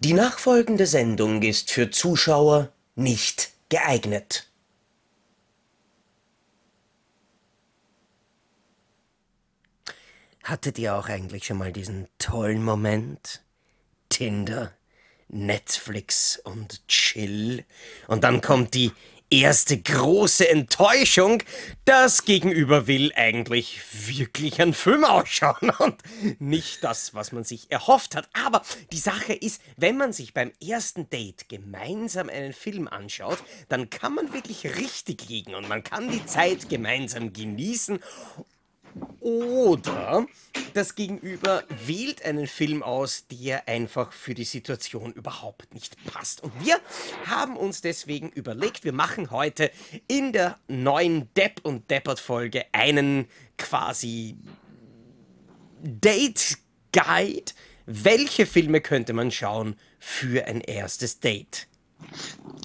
Die nachfolgende Sendung ist für Zuschauer nicht geeignet. Hattet ihr auch eigentlich schon mal diesen tollen Moment? Tinder, Netflix und Chill. Und dann kommt die erste große Enttäuschung. Das Gegenüber will eigentlich wirklich einen Film ausschauen und nicht das, was man sich erhofft hat. Aber die Sache ist, wenn man sich beim ersten Date gemeinsam einen Film anschaut, dann kann man wirklich richtig liegen und man kann die Zeit gemeinsam genießen oder das Gegenüber wählt einen Film aus, der einfach für die Situation überhaupt nicht passt. Und wir haben uns deswegen überlegt, wir machen heute in der neuen Depp und Deppert Folge einen quasi Date Guide. Welche Filme könnte man schauen für ein erstes Date?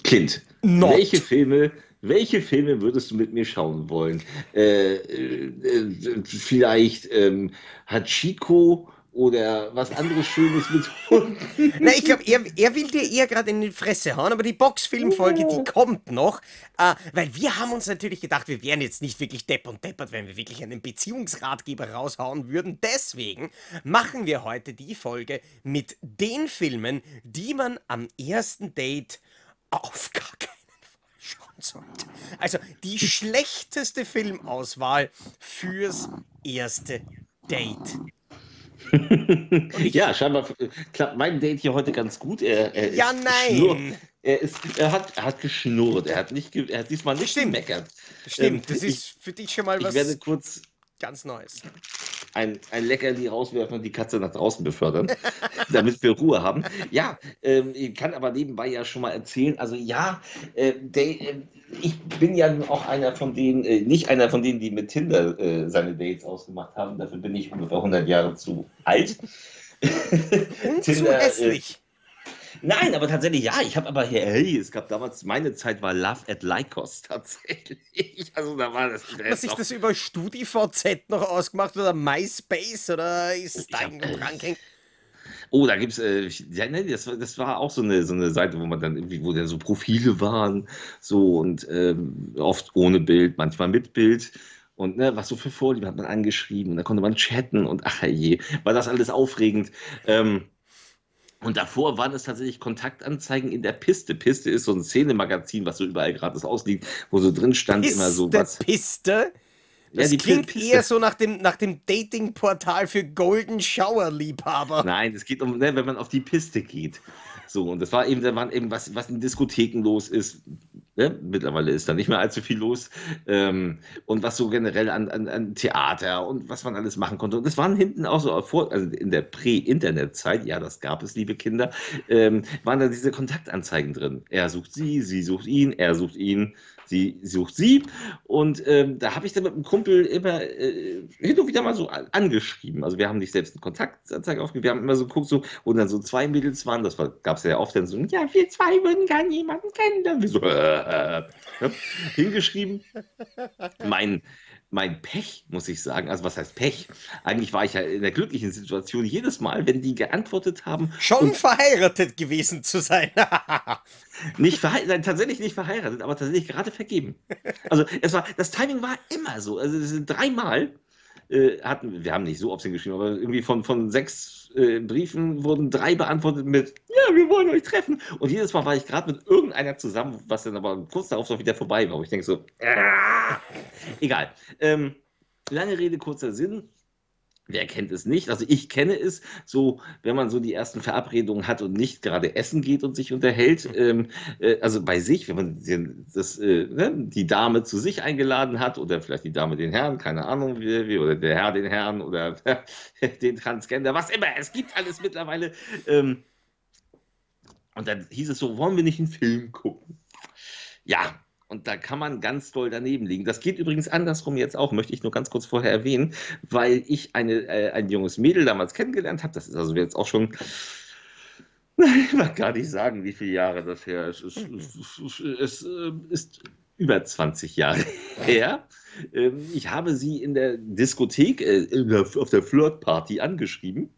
Kind, Not. welche Filme welche Filme würdest du mit mir schauen wollen? Äh, äh, vielleicht ähm, Hachiko oder was anderes Schönes mit Hunden. Na, ich glaube, er, er will dir eher gerade in die Fresse hauen, aber die Boxfilmfolge, die kommt noch. Äh, weil wir haben uns natürlich gedacht, wir wären jetzt nicht wirklich depp und deppert, wenn wir wirklich einen Beziehungsratgeber raushauen würden. Deswegen machen wir heute die Folge mit den Filmen, die man am ersten Date auf gar keinen schauen sollte. Also die schlechteste Filmauswahl fürs erste Date. ja, scheinbar klappt mein Date hier heute ganz gut. Er, er ja, nein. Er, ist, er, hat, er hat geschnurrt. Er hat, nicht, er hat diesmal nicht Stimmt. gemeckert. Stimmt, ähm, das ist ich, für dich schon mal was ich werde kurz ganz Neues ein, ein Leckerli rauswerfen und die Katze nach draußen befördern, damit wir Ruhe haben. Ja, ähm, ich kann aber nebenbei ja schon mal erzählen, also ja, äh, der, äh, ich bin ja auch einer von denen, äh, nicht einer von denen, die mit Tinder äh, seine Dates ausgemacht haben, dafür bin ich ungefähr 100 Jahre zu alt. Und Tinder, zu äh, hässlich. Nein, aber tatsächlich, ja, ich habe aber hier, hey, es gab damals, meine Zeit war Love at Lycos tatsächlich. Also da war das. Hat sich das über StudiVZ noch ausgemacht oder MySpace oder ist da irgendwo dran? Oh, da gibt's, äh, ja, ne, das, das war auch so eine, so eine Seite, wo man dann irgendwie, wo dann so Profile waren, so und ähm, oft ohne Bild, manchmal mit Bild. Und ne, was so für Vorlieben hat man angeschrieben und da konnte man chatten und ach je, war das alles aufregend. Ähm, und davor waren es tatsächlich Kontaktanzeigen in der Piste. Piste ist so ein Szenemagazin, was so überall gratis ausliegt, wo so drin stand Piste, immer so was. Piste? Das ja, klingt Piste. eher so nach dem, nach dem Dating-Portal für Golden Shower-Liebhaber. Nein, es geht um, ne, wenn man auf die Piste geht. So, und das war eben, da waren eben, was, was in Diskotheken los ist. Ne? Mittlerweile ist da nicht mehr allzu viel los. Ähm, und was so generell an, an, an, Theater und was man alles machen konnte. Und das waren hinten auch so, vor, also in der Prä-Internet-Zeit, ja, das gab es, liebe Kinder, ähm, waren da diese Kontaktanzeigen drin. Er sucht sie, sie sucht ihn, er sucht ihn sie sucht sie. Und ähm, da habe ich dann mit einem Kumpel immer äh, hin und wieder mal so angeschrieben. Also wir haben nicht selbst einen Kontaktanzeige aufgegeben, wir haben immer so geguckt, so, wo dann so zwei Mädels waren, das gab es ja oft dann so, ja, wir zwei würden gerne jemanden kennen. Wir so, äh, äh, hingeschrieben. mein mein Pech, muss ich sagen. Also was heißt Pech? Eigentlich war ich ja in der glücklichen Situation jedes Mal, wenn die geantwortet haben. Schon verheiratet gewesen zu sein. nicht verheiratet, tatsächlich nicht verheiratet, aber tatsächlich gerade vergeben. Also es war, das Timing war immer so. Also es sind dreimal äh, hatten, wir haben nicht so oft hingeschrieben, aber irgendwie von, von sechs äh, Briefen wurden drei beantwortet mit, ja, wir wollen euch treffen. Und jedes Mal war ich gerade mit irgendeiner zusammen, was dann aber kurz darauf auch wieder vorbei war. Und ich denke so, äh, egal. Ähm, lange Rede, kurzer Sinn. Wer kennt es nicht? Also ich kenne es so, wenn man so die ersten Verabredungen hat und nicht gerade essen geht und sich unterhält. Ähm, äh, also bei sich, wenn man das, äh, ne, die Dame zu sich eingeladen hat oder vielleicht die Dame den Herrn, keine Ahnung wie, oder der Herr den Herrn oder den Transgender, was immer. Es gibt alles mittlerweile. Ähm, und dann hieß es so, wollen wir nicht einen Film gucken? Ja, und da kann man ganz doll daneben liegen. Das geht übrigens andersrum jetzt auch, möchte ich nur ganz kurz vorher erwähnen, weil ich eine, äh, ein junges Mädel damals kennengelernt habe. Das ist also jetzt auch schon ich mag gar nicht sagen, wie viele Jahre das her ist. Es, es, es, es ist über 20 Jahre her. Ähm, ich habe sie in der Diskothek, äh, auf der Flirtparty angeschrieben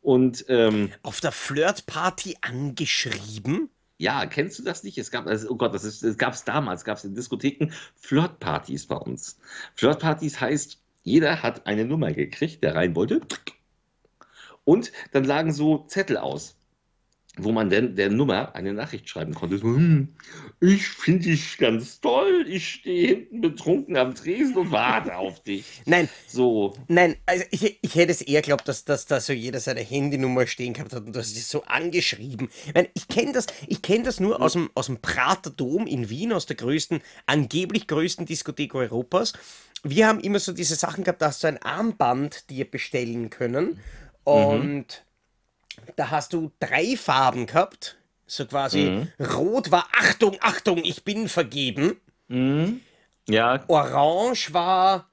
Und ähm, Auf der Flirtparty angeschrieben? Ja, kennst du das nicht? Es gab, also, oh Gott, das, ist, das gab es damals, gab es in Diskotheken Flirtpartys bei uns. Flirtpartys heißt, jeder hat eine Nummer gekriegt, der rein wollte. Und dann lagen so Zettel aus, wo man denn der Nummer eine Nachricht schreiben konnte. So, hm, ich finde dich ganz toll, ich stehe hinten betrunken am Tresen und warte auf dich. Nein, So, Nein, also ich, ich hätte es eher geglaubt, dass, dass da so jeder seine Handynummer stehen gehabt hat und das ist so angeschrieben. Ich, meine, ich kenne das, ich kenn das nur aus dem, aus dem Prater Dom in Wien, aus der größten, angeblich größten Diskothek Europas. Wir haben immer so diese Sachen gehabt, da hast du ein Armband dir bestellen können und da hast du drei Farben gehabt. So quasi, rot war Achtung, Achtung, ich bin vergeben. ja, Orange war.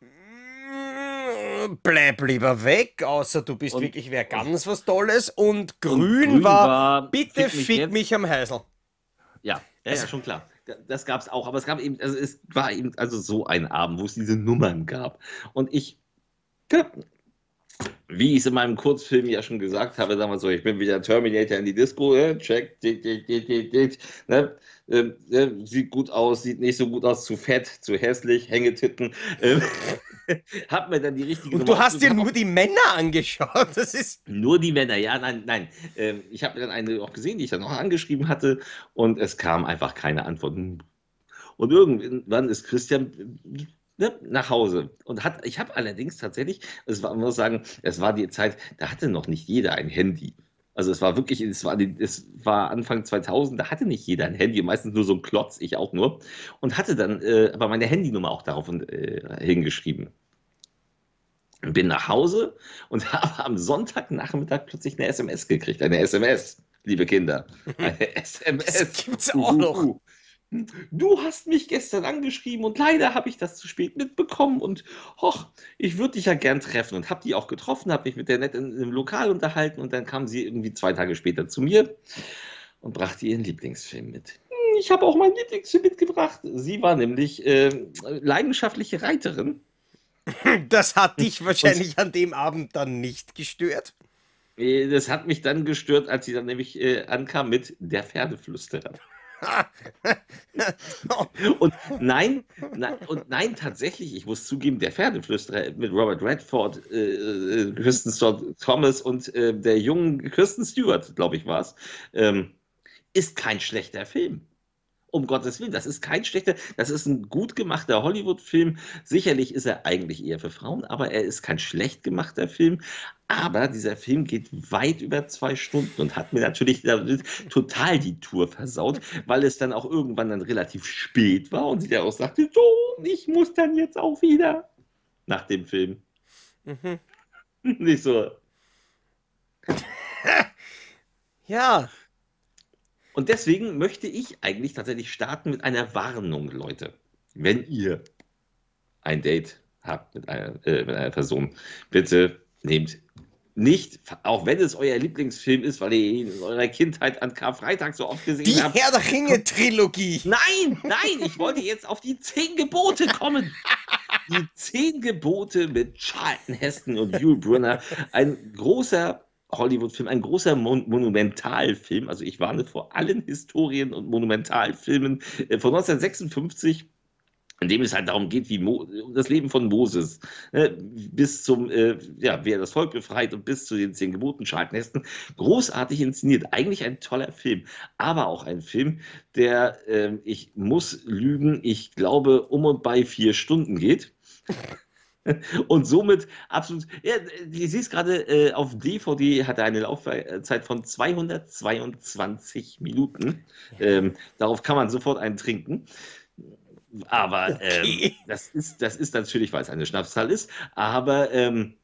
mm, Bleib lieber weg, außer du bist Und- wirklich wer ganz was Tolles. Und grün, grün war, war, bitte fick mich fick mich am Häusl. Ja, ja, ja, schon klar. Da- Das gab es auch, aber es gab eben, also es war eben also so ein Abend, wo es diese Nummern gab. Und ich, ja, wie ich es in meinem Kurzfilm ja schon gesagt habe, sagen wir so, ich bin wieder Terminator in die Disco, äh, check, dit, dit, dit, dit, dit, ne? ähm, äh, sieht gut aus, sieht nicht so gut aus, zu fett, zu hässlich, Hängetitten. Ähm, hab mir dann die richtige Und Nummer du hast dir nur die Männer angeschaut. Das ist. Nur die Männer, ja, nein, nein. Ähm, ich habe dann eine auch gesehen, die ich dann auch angeschrieben hatte und es kam einfach keine Antworten. Und irgendwann ist Christian ne, nach Hause und hat, ich habe allerdings tatsächlich, es war, muss sagen, es war die Zeit, da hatte noch nicht jeder ein Handy. Also es war wirklich, es war, es war Anfang 2000, da hatte nicht jeder ein Handy, meistens nur so ein Klotz, ich auch nur. Und hatte dann äh, aber meine Handynummer auch darauf äh, hingeschrieben. Bin nach Hause und habe am Sonntagnachmittag plötzlich eine SMS gekriegt. Eine SMS, liebe Kinder. Eine SMS. Das gibt's auch noch. Du hast mich gestern angeschrieben und leider habe ich das zu spät mitbekommen und hoch, ich würde dich ja gern treffen und habe die auch getroffen, habe mich mit der nett in, im Lokal unterhalten und dann kam sie irgendwie zwei Tage später zu mir und brachte ihren Lieblingsfilm mit. Hm, Ich habe auch meinen Lieblingsfilm mitgebracht. Sie war nämlich äh, leidenschaftliche Reiterin. Das hat dich wahrscheinlich an dem Abend dann nicht gestört. Äh, Das hat mich dann gestört, als sie dann nämlich äh, ankam mit der Pferdeflüsterer. Und nein, nein, und nein, tatsächlich, ich muss zugeben, der Pferdeflüsterer mit Robert Redford, äh, äh, Kristen Stewart Thomas und äh, der jungen Kristen Stewart, glaube ich, war es, ähm, ist kein schlechter Film. Um Gottes Willen, das ist kein schlechter, das ist ein gut gemachter Hollywood-Film. Sicherlich ist er eigentlich eher für Frauen, aber er ist kein schlecht gemachter Film. Aber dieser Film geht weit über zwei Stunden und hat mir natürlich total die Tour versaut, weil es dann auch irgendwann dann relativ spät war und sie dann auch sagte, so, ich muss dann jetzt auch wieder nach dem Film. Mhm. Nicht so. Ja, Und deswegen möchte ich eigentlich tatsächlich starten mit einer Warnung, Leute. Wenn ihr ein Date habt mit einer, äh, mit einer Person, bitte nehmt nicht, auch wenn es euer Lieblingsfilm ist, weil ihr ihn in eurer Kindheit an Karfreitag so oft gesehen die habt. Herr der Ringe-Trilogie. Nein, nein, ich wollte jetzt auf die zehn Gebote kommen. Die zehn Gebote mit Charlton Heston und Yul Brynner. Ein großer Hollywood-Film, ein großer Mon Monumentalfilm. Also ich warne vor allen Historien und Monumentalfilmen äh, von 1956 in dem es halt darum geht, wie Mo um das Leben von Moses, äh, bis zum, äh, ja, wie er das Volk befreit und bis zu den zehn Geboten, Heston. Großartig inszeniert. Eigentlich ein toller Film, aber auch ein Film, der, ähm, ich muss lügen, ich glaube, um und bei vier Stunden geht. Und somit absolut, ja, du siehst gerade, äh, auf DVD hat er eine Laufzeit von 222 Minuten. Ähm, darauf kann man sofort einen trinken. Aber ähm, Okay. das, ist, das ist natürlich, weil es eine Schnapszahl ist, aber ähm,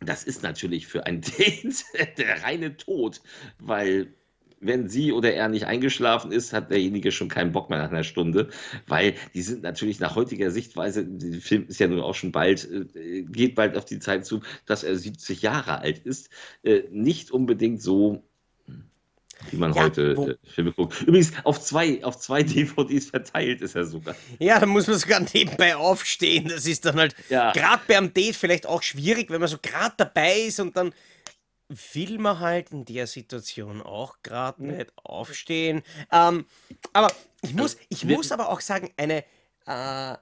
das ist natürlich für ein Date der reine Tod, weil wenn sie oder er nicht eingeschlafen ist, hat derjenige schon keinen Bock mehr nach einer Stunde, weil die sind natürlich nach heutiger Sichtweise, der Film ist ja nun auch schon bald, äh, geht bald auf die Zeit zu, dass er 70 Jahre alt ist, äh, nicht unbedingt so wie man Ja, heute wo, äh, Filme guckt. Übrigens, auf zwei, auf zwei DVDs verteilt ist er sogar. ja, da muss man sogar nebenbei aufstehen. Das ist dann halt Ja, gerade beim Date vielleicht auch schwierig, wenn man so gerade dabei ist und dann will man halt in der Situation auch gerade nicht aufstehen. Ähm, aber ich also, muss, ich wir, muss aber auch sagen, eine, äh,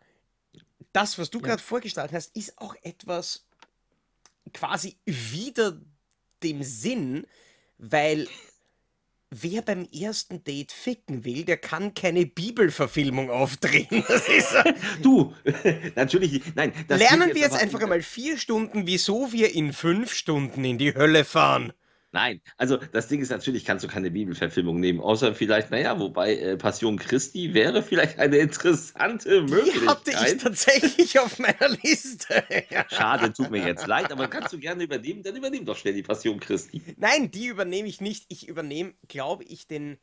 das, was du ja. gerade vorgeschlagen hast, ist auch etwas quasi wieder dem Sinn, weil wer beim ersten Date ficken will, der kann keine Bibelverfilmung aufdrehen. Das ist, Du, natürlich, nein, lernen wir jetzt einfach einmal vier Stunden, wieso wir in fünf Stunden in die Hölle fahren. Nein, also das Ding ist natürlich, kannst du keine Bibelverfilmung nehmen, außer vielleicht, naja, wobei äh, Passion Christi wäre vielleicht eine interessante Die hatte ich Möglichkeit. tatsächlich auf meiner Liste. Schade, tut mir jetzt leid, aber kannst du gerne übernehmen, dann übernimm doch schnell die Passion Christi. Nein, die übernehme ich nicht. Ich übernehme, glaube ich, den,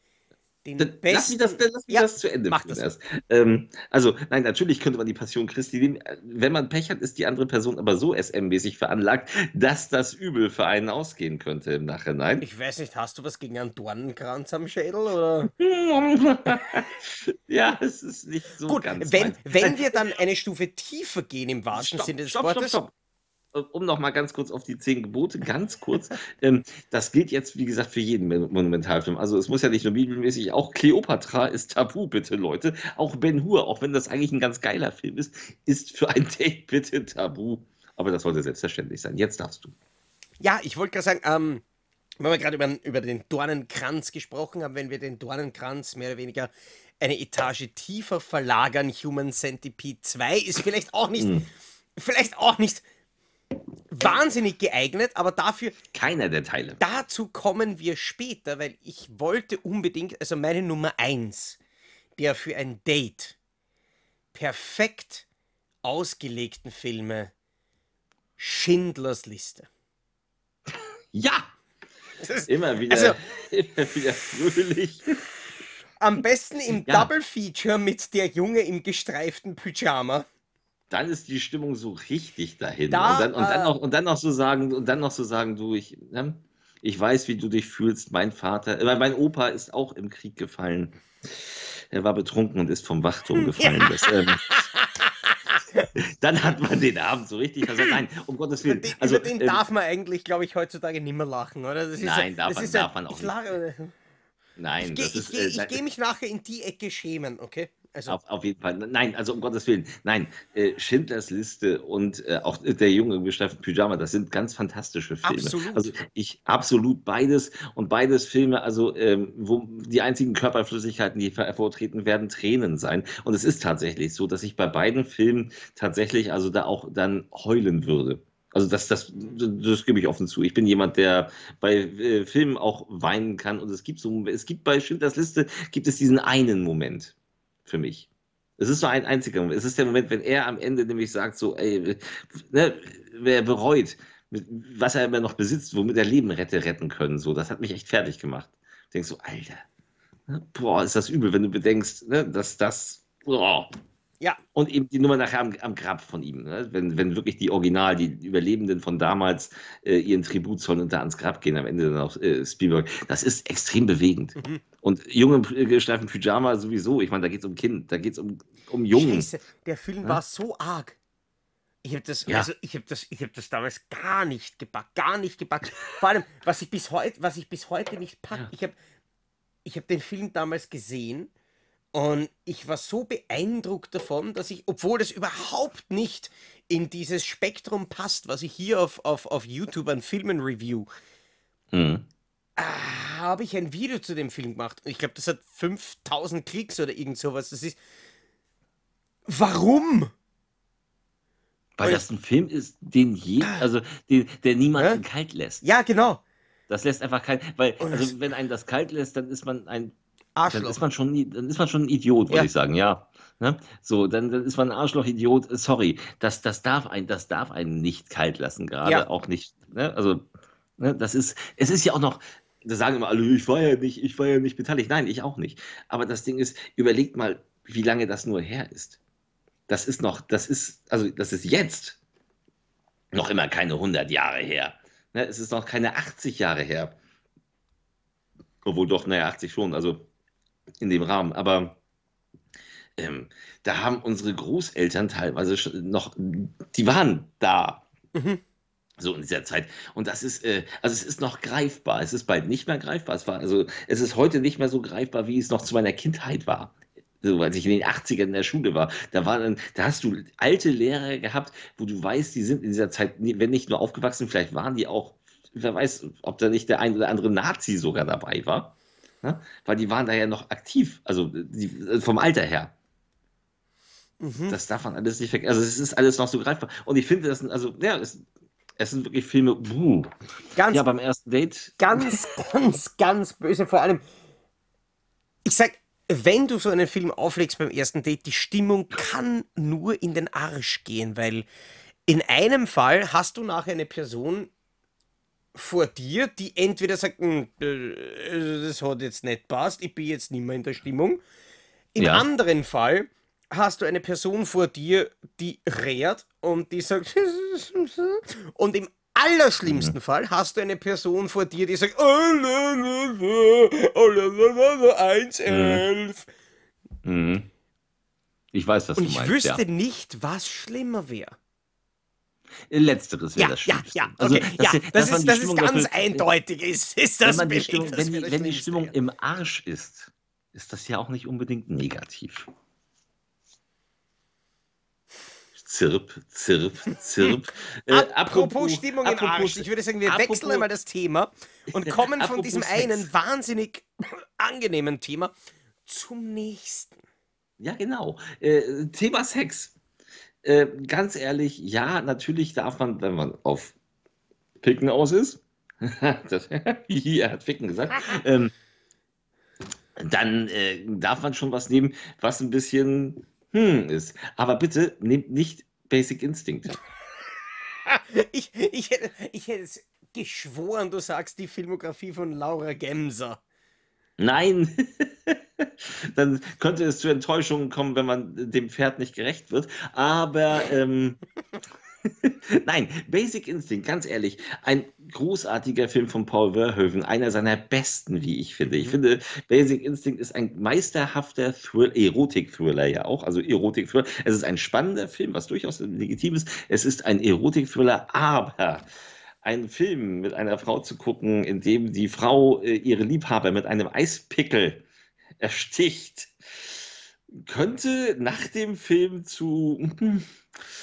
den Dann lass mich das, besten. lass mich Ja, das zu Ende mach das. erst. Ähm, also, nein, natürlich könnte man die Passion Christi nehmen. Wenn man Pech hat, ist die andere Person aber so SM-mäßig veranlagt, dass das übel für einen ausgehen könnte im Nachhinein. Ich weiß nicht, hast du was gegen einen Dornenkranz am Schädel? Oder? ja, es ist nicht so Gut, ganz wenn, meins. wenn wir dann eine Stufe tiefer gehen im wahrsten stopp, Sinne des stopp, stopp, Wortes. stopp. Äh, Um noch mal ganz kurz auf die zehn Gebote, ganz kurz. ähm, das gilt jetzt, wie gesagt, für jeden Mon- Monumentalfilm. Also es muss ja nicht nur bibelmäßig, auch Cleopatra ist tabu, bitte Leute. Auch Ben Hur, auch wenn das eigentlich ein ganz geiler Film ist, ist für ein Date bitte tabu. Aber das sollte selbstverständlich sein. Jetzt darfst du. Ja, ich wollte gerade sagen, ähm, wenn wir gerade über, über den Dornenkranz gesprochen haben, wenn wir den Dornenkranz mehr oder weniger eine Etage tiefer verlagern, Human Centipede 2 ist vielleicht auch nicht, Mhm. vielleicht auch nicht wahnsinnig geeignet, aber dafür, Keiner der Teile. dazu kommen wir später, weil ich wollte unbedingt, also meine Nummer 1, der für ein Date perfekt ausgelegten Filme, Schindlers Liste. Ja, Das, immer wieder, also immer wieder fröhlich. am besten im Ja, Double Feature mit der Junge im gestreiften Pyjama. Dann ist die Stimmung so richtig dahin. Und Da, dann, und dann äh, noch, und dann noch so sagen, und dann noch so sagen, du, ich, ne, ich weiß, wie du dich fühlst. Mein Vater, äh, mein Opa ist auch im Krieg gefallen. Er war betrunken und ist vom Wachturm gefallen. Das, ähm, dann hat man den Abend so richtig versagt. Nein, um Gottes Willen. den, Also, über den ähm, darf man eigentlich, glaube ich, heutzutage nicht mehr lachen, oder? Das ist ja, nein, darf man, ja, darf man auch ich nicht. lache, ich Nein, gehe ich geh, äh, ich nein, geh mich nachher in die Ecke schämen, okay? Also, Auf, auf jeden Fall. Nein, also um Gottes Willen. Nein, äh, Schindlers Liste und äh, auch der Junge im gestreiften Pyjama, das sind ganz fantastische Filme. absolut. Also ich absolut beides und beides Filme, also ähm, wo die einzigen Körperflüssigkeiten, die hervortreten werden, Tränen sein. Und es ist tatsächlich so, dass ich bei beiden Filmen tatsächlich also da auch dann heulen würde. Also das, das, das gebe ich offen zu. Ich bin jemand, der bei äh, Filmen auch weinen kann. Und es gibt so, es gibt bei Schindlers Liste gibt es diesen einen Moment für mich. Es ist so ein einziger Moment. Es ist der Moment, wenn er am Ende nämlich sagt, so, ey, ne, wer bereut, was er immer noch besitzt, womit er Leben hätte retten können. So, das hat mich echt fertig gemacht. Ich denke so, Alter, ne, boah, ist das übel, wenn du bedenkst, ne, dass das, boah. Ja, Und eben die Nummer nachher am, am Grab von ihm, ne? wenn, wenn wirklich die Original, die Überlebenden von damals äh, ihren Tribut zollen und da ans Grab gehen, am Ende dann auch äh, Spielberg, das ist extrem bewegend. mhm. Und Junge äh, gestreiften Pyjama sowieso, ich meine, da geht es um Kind, da geht es um, um Jungen. Scheiße, der Film Ne? war so arg. Ich habe das, Ja. also ich habe das, ich habe das damals gar nicht gepackt, gar nicht gepackt. Vor allem, was ich bis heute, was ich bis heute nicht packe, Ja. ich habe, ich habe den Film damals gesehen und ich war so beeindruckt davon, dass ich, obwohl das überhaupt nicht in dieses Spektrum passt, was ich hier auf, auf, auf YouTube an Filmen review, Mhm. ah, habe ich ein Video zu dem Film gemacht. Und ich glaube, das hat 5000 Klicks oder irgend sowas. Das ist. Warum? Weil Und- das ein Film ist, den je, also den, der niemanden Hä? kalt lässt. Ja, genau. Das lässt einfach kein, weil, also wenn einen das kalt lässt, dann ist man ein Dann Arschloch. ist man schon, dann ist man schon ein Idiot, wollte Ja. ich sagen, ja. Ne? So, dann, dann ist man ein Arschloch-Idiot. Sorry, das, das darf ein, das darf einen nicht kalt lassen, gerade Ja. auch nicht. Ne? Also, ne, das ist, es ist ja auch noch, da sagen immer alle, ich war ja nicht, ich war ja nicht beteiligt. Nein, ich auch nicht. Aber das Ding ist, überlegt mal, wie lange das nur her ist. Das ist noch, das ist, also das ist jetzt noch immer keine 100 Jahre her. Ne? Es ist noch keine 80 Jahre her. Obwohl doch, naja, 80 schon, also in dem Rahmen. Aber ähm, da haben unsere Großeltern teilweise noch, die waren da. Mhm. So in dieser Zeit. Und das ist, äh, also es ist noch greifbar. Es ist bald nicht mehr greifbar. Es war, also es ist heute nicht mehr so greifbar, wie es noch zu meiner Kindheit war. So, als ich in den 80ern in der Schule war, da war dann, da hast du alte Lehrer gehabt, wo du weißt, die sind in dieser Zeit, wenn nicht nur aufgewachsen, vielleicht waren die auch, wer weiß, ob da nicht der ein oder andere Nazi sogar dabei war. Ne? Weil die waren da ja noch aktiv, also die, vom Alter her. Mhm. Das darf man alles nicht vergessen. Also es ist alles noch so greifbar. Und ich finde, das sind, also, ja, es, es sind wirklich Filme, buh. Ganz, ja, beim ersten Date. Ganz, ganz, ganz böse. Vor allem, ich sag, wenn du so einen Film auflegst beim ersten Date, die Stimmung kann nur in den Arsch gehen, weil in einem Fall hast du nachher eine Person vor dir, die entweder sagt, hm, das hat jetzt nicht passt, ich bin jetzt nicht mehr in der Stimmung. Im ja. anderen Fall hast du eine Person vor dir, die rät und die sagt, und im allerschlimmsten mhm. Fall hast du eine Person vor dir, die sagt, 1,11. Mhm. mhm. Ich weiß, was und du meinst. Ich wüsste ja. nicht, was schlimmer wäre. Letzteres wäre ja, das Schlimmste. Ja, ja, okay. Also, dass, ja, das, dass ist, das ist ganz dafür, eindeutig. Ist, ist das wenn, die Stimmung, wenn, die, wenn die Stimmung im Arsch ist, ist das ja auch nicht unbedingt negativ. Zirp, Zirp, Zirp. Äh, apropos, apropos, Stimmung apropos, im Arsch. Ich würde sagen, wir apropos, wechseln einmal das Thema und kommen von diesem einen wahnsinnig angenehmen Thema zum nächsten. Ja, genau. Äh, Thema Sex. Äh, ganz ehrlich, ja, natürlich darf man, wenn man auf Picken aus ist, das, er hat Ficken gesagt, ähm, dann äh, darf man schon was nehmen, was ein bisschen hm ist. Aber bitte nehmt nicht Basic Instinct. ich, ich, hätte, ich hätte es geschworen, du sagst die Filmografie von Laura Gemser. Nein, dann könnte es zu Enttäuschungen kommen, wenn man dem Pferd nicht gerecht wird. Aber ähm, Nein, Basic Instinct, ganz ehrlich, ein großartiger Film von Paul Verhoeven, einer seiner besten, wie ich finde. Ich mhm. finde, Basic Instinct ist ein meisterhafter Thrill, Erotik-Thriller ja auch, also Erotik-Thriller. Es ist ein spannender Film, was durchaus legitim ist. Es ist ein Erotik-Thriller, aber einen Film mit einer Frau zu gucken, in dem die Frau äh, ihre Liebhaber mit einem Eispickel ersticht, könnte nach dem Film zu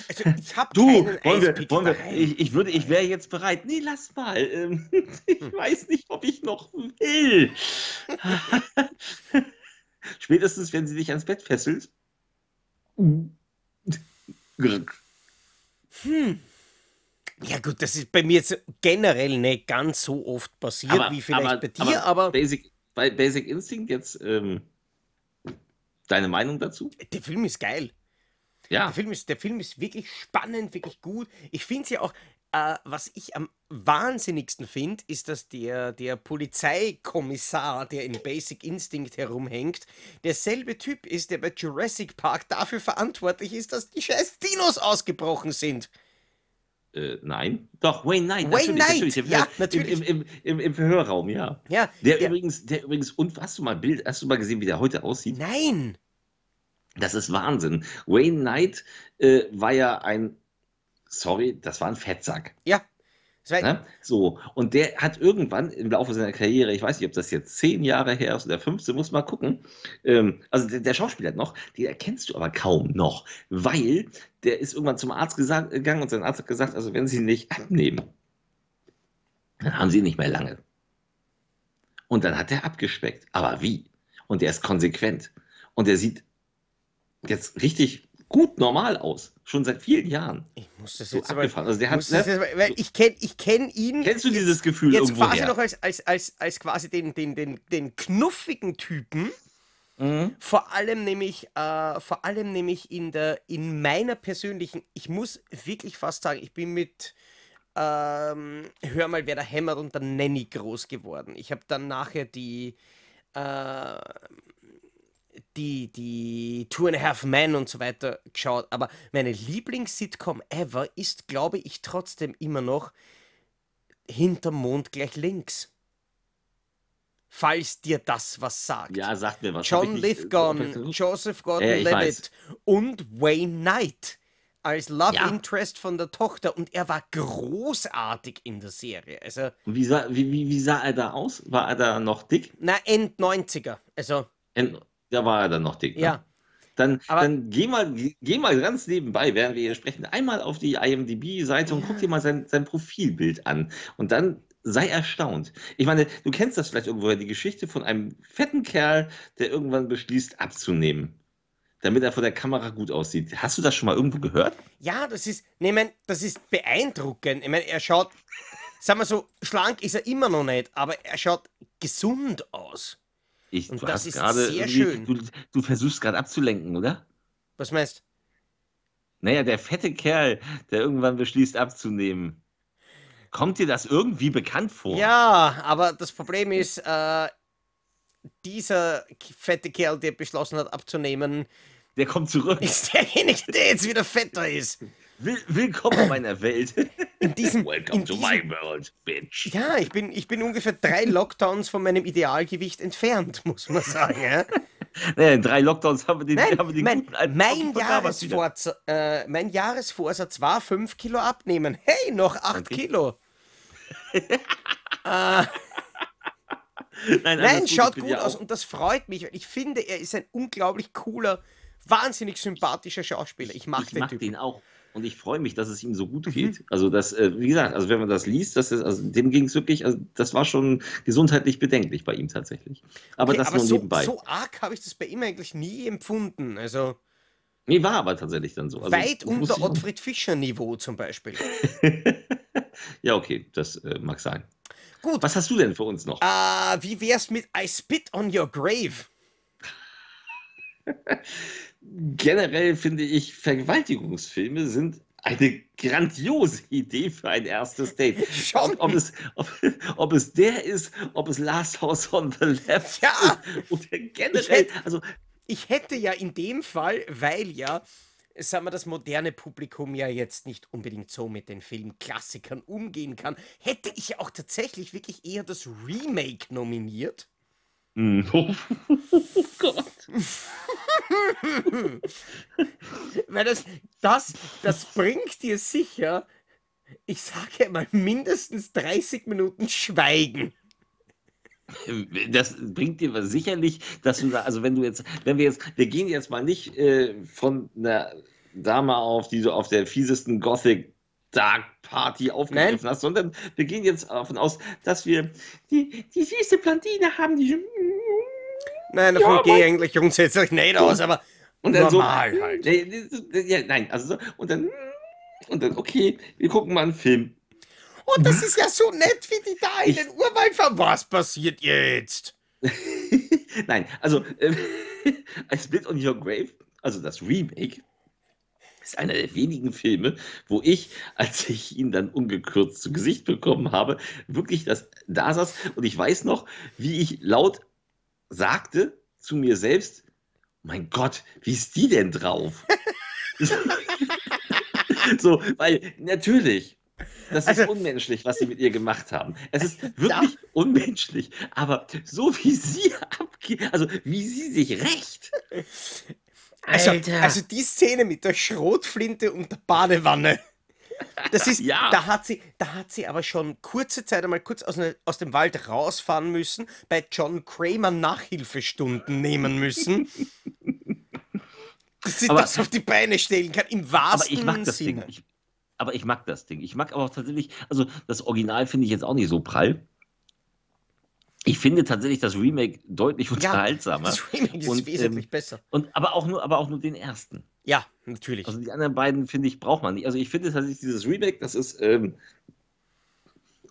also ich habe Du, wollen wir, wollen wir, ich, ich würde, ich wäre jetzt bereit. Nee, lass mal. Ähm, ich hm. weiß nicht, ob ich noch will. Spätestens, wenn sie dich ans Bett fesselt. Hm. Ja gut, das ist bei mir jetzt generell nicht ganz so oft passiert aber, wie vielleicht aber, bei dir, aber, aber, Basic, bei Basic Instinct jetzt ähm, deine Meinung dazu? Der Film ist geil. Ja. Der Film ist, der Film ist wirklich spannend, wirklich gut. Ich finde es ja auch, äh, was ich am wahnsinnigsten finde, ist, dass der, der Polizeikommissar, der in Basic Instinct herumhängt, derselbe Typ ist, der bei Jurassic Park dafür verantwortlich ist, dass die scheiß Dinos ausgebrochen sind. Äh, nein, doch, Wayne Knight. Wayne natürlich, Knight, natürlich. ja, natürlich. Im, im, im, Im, Verhörraum, ja. Ja. Der, der, übrigens, der übrigens, und hast du mal Bild, hast du mal gesehen, wie der heute aussieht? Nein. Das ist Wahnsinn. Wayne Knight äh, war ja ein, sorry, das war ein Fettsack. Ja. Ne? So, und der hat irgendwann im Laufe seiner Karriere, ich weiß nicht, ob das jetzt zehn Jahre her ist oder 15, muss mal gucken. Ähm, also der, der, Schauspieler noch, den erkennst du aber kaum noch, weil der ist irgendwann zum Arzt gegangen und sein Arzt hat gesagt, also wenn sie nicht abnehmen, dann haben sie nicht mehr lange. Und dann hat er abgespeckt. Aber wie? Und der ist konsequent. Und der sieht jetzt richtig gut normal aus. Schon seit vielen Jahren. Ich muss das jetzt so aber, also der hat, ne, jetzt, weil ich kenne ich kenn ihn. Kennst du dieses Gefühl jetzt quasi her? noch als, als, als, als quasi den, den, den, den knuffigen Typen. Mhm. Vor allem nämlich, äh, vor allem nämlich in der, in meiner persönlichen, ich muss wirklich fast sagen, ich bin mit ähm, Hör mal, wer da hämmert und der Nanny groß geworden. Ich habe dann nachher die äh, die, die Two and a Half Men und so weiter geschaut, aber meine Lieblings-Sitcom ever ist, glaube ich, trotzdem immer noch Hinterm Mond gleich links. falls dir das was sagt. Ja, sagt mir was. John äh, Lithgow? Joseph Gordon-Levitt und Wayne Knight als Love Ja. Interest von der Tochter und er war großartig in der Serie. Also, Wie sah, wie, wie, wie sah er da aus? War er da noch dick? na, End 90er. Also, En- Da war er dann noch dick. Ne? ja. Dann, Aber- dann geh, mal, geh- mal ganz nebenbei, während wir hier sprechen, einmal auf die IMDb-Seite und guck dir mal sein, sein Profilbild an. Und dann sei erstaunt. Ich meine, du kennst das vielleicht irgendwoher, die Geschichte von einem fetten Kerl, der irgendwann beschließt, abzunehmen, damit er vor der Kamera gut aussieht. Hast du das schon mal irgendwo gehört? Ja, das ist, nee, mein, das ist beeindruckend. Ich meine, er schaut, sagen wir so, schlank ist er immer noch nicht, aber er schaut gesund aus. Ich, Und du das hast ist sehr schön. Du, du versuchst gerade abzulenken, oder? Was meinst Naja, der fette Kerl, der irgendwann beschließt abzunehmen. Kommt dir das irgendwie bekannt vor? Ja, aber das Problem ist, äh, dieser fette Kerl, der beschlossen hat abzunehmen, Der kommt zurück. ist derjenige, der jetzt wieder fetter ist. Will, willkommen in meiner Welt. In diesem, Welcome in to diesem, my world, bitch. Ja, ich bin, ich bin ungefähr drei Lockdowns von meinem Idealgewicht entfernt, muss man sagen. Ja? Naja, in drei Lockdowns haben wir den, Nein, haben wir den mein, guten mein. Jahresvorsatz, äh, mein Jahresvorsatz war 5 Kilo abnehmen. Hey, noch 8 Okay. Kilo. Nein, Nein, alles gut, schaut gut aus auch- und das freut mich, weil ich finde, er ist ein unglaublich cooler, wahnsinnig sympathischer Schauspieler. Ich mag ich den mag Typ. den auch. Und ich freue mich, dass es ihm so gut Mhm. geht. Also, das, äh, wie gesagt, also wenn man das liest, das ist, also dem ging es wirklich, also das war schon gesundheitlich bedenklich bei ihm tatsächlich. Aber Okay, das nur so, nebenbei. so arg habe ich das bei ihm eigentlich nie empfunden. Also nee, war aber tatsächlich dann so. Also, weit unter Ottfried Fischer Niveau zum Beispiel. ja, okay, das äh, mag sein. Gut, Was hast du denn für uns noch? äh, wie wär's mit I Spit on Your Grave? Generell finde ich, Vergewaltigungsfilme sind eine grandiose Idee für ein erstes Date. Schon. Ob es, ob, ob es der ist, ob es Last House on the Left Ja. ist oder generell. hätte- Also, Ich hätte ja in dem Fall, weil ja, sagen wir, das moderne Publikum ja jetzt nicht unbedingt so mit den Filmklassikern umgehen kann, hätte ich ja auch tatsächlich wirklich eher das Remake nominiert. mm, oh Gott. Weil das, das, das bringt dir sicher, ich sage mal, mindestens 30 Minuten Schweigen. Das bringt dir sicherlich, dass du da, also wenn du jetzt, wenn wir jetzt, wir gehen jetzt mal nicht äh, von einer Dame auf, die du auf der fiesesten Gothic Dark Party aufgegriffen hast, sondern wir gehen jetzt davon aus, dass wir die, die süße Blondine haben, die Nein, davon Ja, gehe ich eigentlich grundsätzlich nicht aus, aber und dann normal so, halt. So, ja, nein, also so, und dann und dann okay, wir gucken mal einen Film. Und das ist ja so nett, wie die da in den Urwald fahren. Was passiert jetzt? Nein, also ähm, I Split on Your Grave, also das Remake, ist einer der wenigen Filme, wo ich, als ich ihn dann ungekürzt zu Gesicht bekommen habe, wirklich das da saß und ich weiß noch, wie ich laut sagte zu mir selbst, mein Gott, wie ist die denn drauf? so, weil natürlich, das ist Also- unmenschlich, was sie mit ihr gemacht haben. Es ist wirklich unmenschlich, aber so wie sie abgeht, also wie sie sich rächt. Also, Alter. also die Szene mit der Schrotflinte und der Badewanne. Das ist, Ja. da hat sie, da hat sie aber schon kurze Zeit einmal kurz aus, ne, aus dem Wald rausfahren müssen, bei John Kramer Nachhilfestunden nehmen müssen, dass sie Aber- das auf die Beine stellen kann, im Aber wahrsten ich mag das Sinne. Ding. Ich, aber ich mag das Ding. Ich mag aber auch tatsächlich, also das Original finde ich jetzt auch nicht so prall. Ich finde tatsächlich das Remake deutlich unterhaltsamer. das Remake ist Und, wesentlich ähm, besser. Und, aber, auch nur, aber auch nur den ersten. Ja, natürlich. Also die anderen beiden, finde ich, braucht man nicht. Also ich finde tatsächlich dieses Remake, das ist, ähm,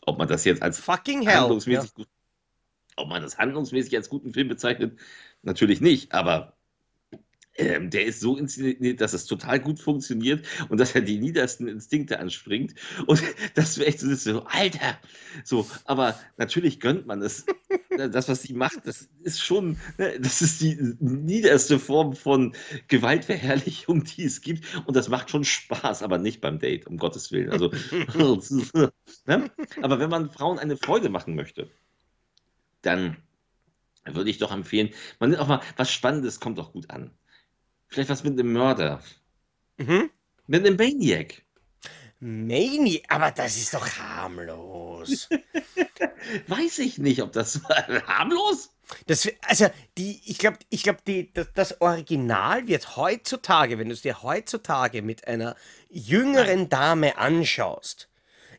ob man das jetzt als Fucking hell. Ja. handlungsmäßig gut, ob man das handlungsmäßig als guten Film bezeichnet, natürlich nicht, aber ähm, der ist so inszeniert, dass es total gut funktioniert und dass er die niedersten Instinkte anspringt und dass du echt so so, Alter, so, aber natürlich gönnt man es. Das, was sie macht, das ist schon, ne, das ist die niederste Form von Gewaltverherrlichung, die es gibt und das macht schon Spaß, aber nicht beim Date, um Gottes Willen. Also, ne? aber wenn man Frauen eine Freude machen möchte, dann Würde ich doch empfehlen. Man nimmt auch mal was Spannendes, kommt doch gut an. Vielleicht was mit einem Mörder. Mhm. Mit einem Maniac. Mani, aber das ist doch harmlos. Weiß ich nicht, ob das harmlos? Das, also, die, ich glaube, ich glaub, die, das, das Original wird heutzutage, wenn du es dir heutzutage mit einer jüngeren Dame anschaust,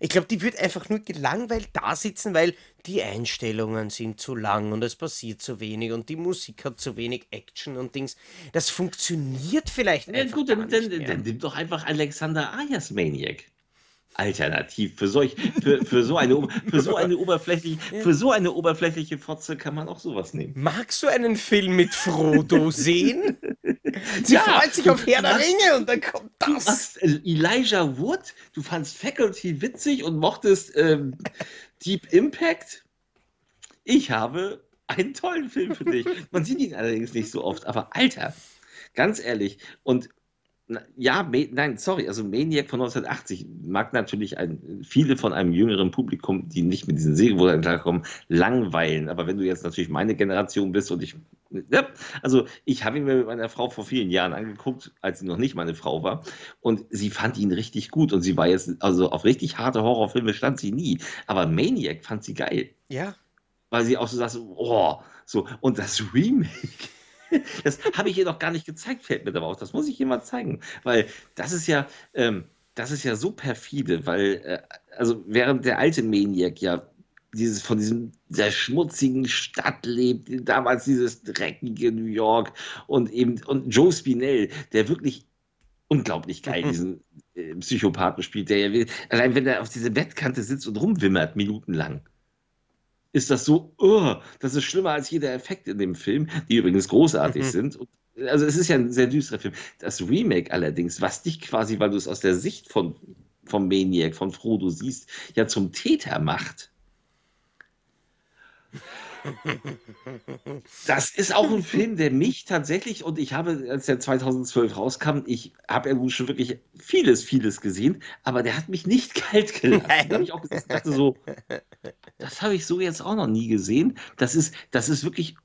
ich glaube, die wird einfach nur gelangweilt da sitzen, weil die Einstellungen sind zu lang und es passiert zu wenig und die Musik hat zu wenig Action und Dings. Das funktioniert vielleicht Ja, einfach gut, dann, nicht dann, dann nimm doch einfach Alexander Ayers Maniac. Alternativ für solch, für, für so eine, für so eine oberflächliche, für so eine oberflächliche Fotze kann man auch sowas nehmen. Magst du einen Film mit Frodo sehen? Sie Ja, freut sich auf Herr der? Ringe und dann kommt Du das. hast äh, Elijah Wood, du fandst Faculty witzig und mochtest ähm, Deep Impact. Ich habe einen tollen Film für dich. Man sieht ihn allerdings nicht so oft, aber Alter, ganz ehrlich. Und ja, nein, sorry, also Maniac von 1980 mag natürlich ein, viele von einem jüngeren Publikum, die nicht mit diesen Serienwurzeln klarkommen, langweilen. Aber wenn du jetzt natürlich meine Generation bist und ich, ja, also ich habe ihn mir mit meiner Frau vor vielen Jahren angeguckt, als sie noch nicht meine Frau war, und sie fand ihn richtig gut und sie war jetzt, also auf richtig harte Horrorfilme stand sie nie. Aber Maniac fand sie geil Ja. weil sie auch so sagt, oh, so, und das Remake, das habe ich ihr noch gar nicht gezeigt, fällt mir aber auf. Das muss ich ihr mal zeigen, weil das ist ja, ähm, das ist ja so perfide, weil, äh, also während der alte Maniac ja dieses, von diesem, der schmutzigen Stadt lebt, damals dieses dreckige New York und eben, und Joe Spinell, der wirklich unglaublich geil Mhm. diesen äh, Psychopathen spielt, der ja, will- allein wenn er auf dieser Bettkante sitzt und rumwimmert, minutenlang ist das so, oh, das ist schlimmer als jeder Effekt in dem Film, die übrigens großartig Mhm. sind. Und, also es ist ja ein sehr düsterer Film. Das Remake allerdings, was dich quasi, weil du es aus der Sicht von, vom Maniac, von Frodo siehst, ja zum Täter macht. Das ist auch ein Film, der mich tatsächlich, und ich habe, als der 2012 rauskam, ich habe ja schon wirklich vieles, vieles gesehen, aber der hat mich nicht kalt gelassen. Da habe ich auch gesagt, dachte so, das habe ich so jetzt auch noch nie gesehen. Das ist, das ist wirklich.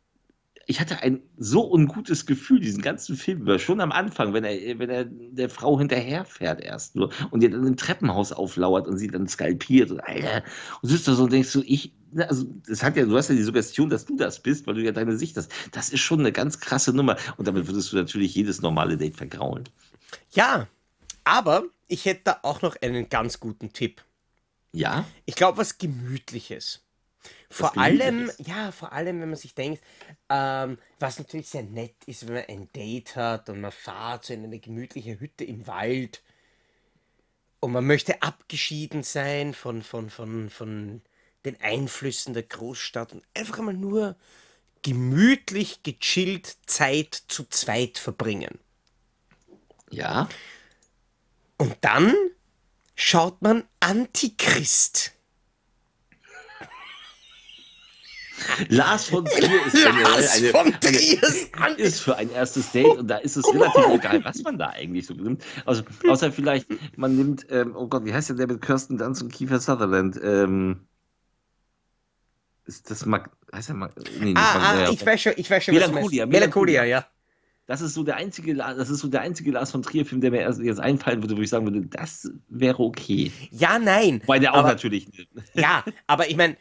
Ich hatte ein so ungutes Gefühl, diesen ganzen Film über, schon am Anfang, wenn er, wenn er der Frau hinterherfährt erst nur und ihr dann im Treppenhaus auflauert und sie dann skalpiert und Alter, und sitzt da so und denkst so, ich, also das hat ja, du hast ja die Suggestion, dass du das bist, weil du ja deine Sicht hast. Das ist schon eine ganz krasse Nummer und damit würdest du natürlich jedes normale Date vergraulen. Ja, aber ich hätte da auch noch einen ganz guten Tipp. Ja? Ich glaube, was Gemütliches. Vor allem, ja, vor allem, wenn man sich denkt, ähm, was natürlich sehr nett ist, wenn man ein Date hat und man fährt so in eine gemütliche Hütte im Wald und man möchte abgeschieden sein von, von, von, von den Einflüssen der Großstadt und einfach einmal nur gemütlich, gechillt Zeit zu zweit verbringen. Ja? Und dann schaut man Antichrist. Lars von Trier ist Lars eine, von eine, Triers Antichrist. ist für ein erstes Date und da ist es relativ egal, was man da eigentlich so nimmt. Also, außer vielleicht, man nimmt, ähm, oh Gott, wie heißt denn der mit Kirsten Dunst und Kiefer Sutherland? Ähm, ist das Mag, heißt der Mag, nee, Ah, ah, ich weiß schon, ich weiß schon, Melancholia. Melancholia, Melancholia. ja. Das ist so der einzige, das ist so der einzige Lars von Trier-Film, der mir erst jetzt einfallen würde, wo ich sagen würde, das wäre okay. Ja, nein. Weil der auch Aber- natürlich. Ja, aber ich meine,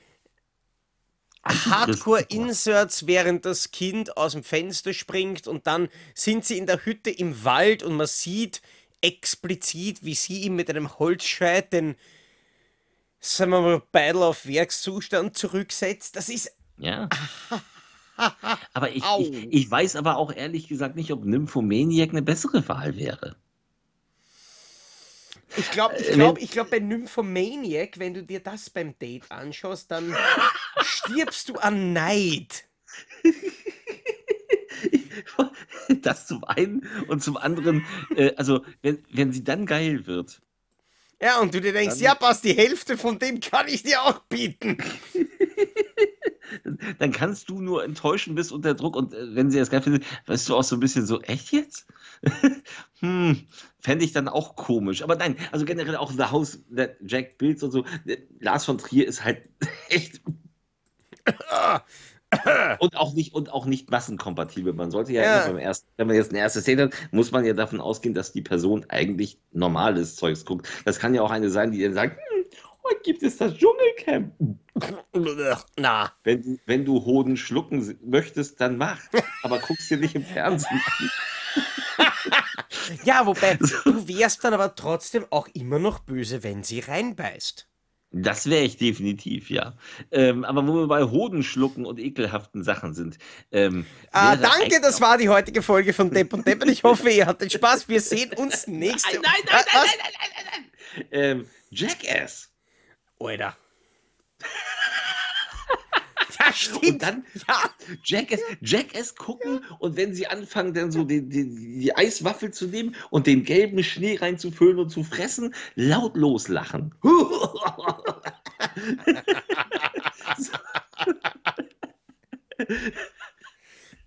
Hardcore-Inserts, während das Kind aus dem Fenster springt und dann sind sie in der Hütte im Wald und man sieht explizit, wie sie ihm mit einem Holzscheit den, sagen wir mal, Beidel auf Werkszustand zurücksetzt. Das ist Ja. Aber ich, ich, ich weiß aber auch ehrlich gesagt nicht, ob Nymphomaniac eine bessere Wahl wäre. Ich glaube, ich Äh, glaub, wenn- ich glaub, bei Nymphomaniac, wenn du dir das beim Date anschaust, dann stirbst du an Neid. Das zum einen und zum anderen, äh, also wenn, wenn sie dann geil wird, Ja, und du dir denkst, Dann- ja, passt, die Hälfte von dem kann ich dir auch bieten. dann kannst du nur enttäuschen bis unter Druck und äh, wenn sie das geil findet, weißt du auch so ein bisschen so, echt jetzt? hm, fände ich dann auch komisch. Aber nein, also generell auch The House, der Jack Bills und so, der Lars von Trier ist halt echt Und auch nicht, und auch nicht massenkompatibel. Man sollte ja, Ja. beim ersten, wenn man jetzt ein erstes Date hat, muss man ja davon ausgehen, dass die Person eigentlich normales Zeugs guckt. Das kann ja auch eine sein, die dann sagt, heute gibt es das Dschungelcamp. Na, Wenn du, wenn du Hoden schlucken möchtest, dann mach. Aber guckst dir nicht im Fernsehen an. ja, wobei, du wärst dann aber trotzdem auch immer noch böse, wenn sie reinbeißt. Das wäre ich definitiv, ja. Ähm, aber wo wir bei Hoden schlucken und ekelhaften Sachen sind. Ähm, Ah, danke, das war die heutige Folge von Depp und Depp und ich hoffe, ihr hattet Spaß. Wir sehen uns nächste Nein, nein, nein, Was? nein, nein, nein, nein, nein, nein. Ähm, Jackass. Alter. Ja, stimmt. Und dann ja. Jackass, Jackass gucken und wenn sie anfangen, dann so die, die, die Eiswaffel zu nehmen und den gelben Schnee reinzufüllen und zu fressen, laut loslachen.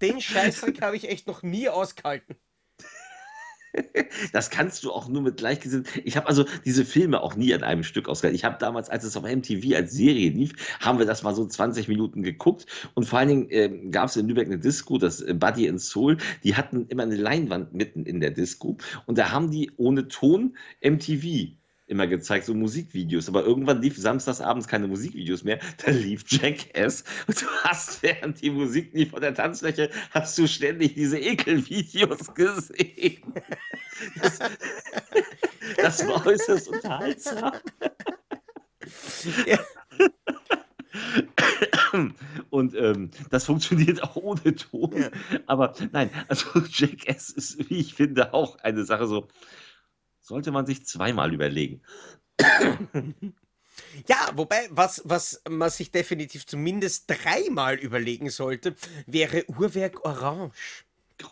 Den Scheißdreck habe ich echt noch nie ausgehalten. Das kannst du auch nur mit Gleichgesinnten. Ich habe also diese Filme auch nie an einem Stück ausgehalten. Ich habe damals, als es auf MTV als Serie lief, haben wir das mal so 20 Minuten geguckt. Und vor allen Dingen ähm, gab es in Lübeck eine Disco, das äh, Buddy and Soul. Die hatten immer eine Leinwand mitten in der Disco. Und da haben die ohne Ton MTV immer gezeigt, so Musikvideos. Aber irgendwann lief samstags abends keine Musikvideos mehr. Da lief Jackass. Und du hast, während die Musik lief von der Tanzfläche, hast du ständig diese Ekelvideos gesehen. Das, das war äußerst unterhaltsam. Ja. Und ähm, das funktioniert auch ohne Ton. Ja. Aber nein, also Jackass ist, wie ich finde, auch eine Sache so, sollte man sich zweimal überlegen. Ja, wobei, was, was man sich definitiv zumindest dreimal überlegen sollte, wäre Uhrwerk Orange.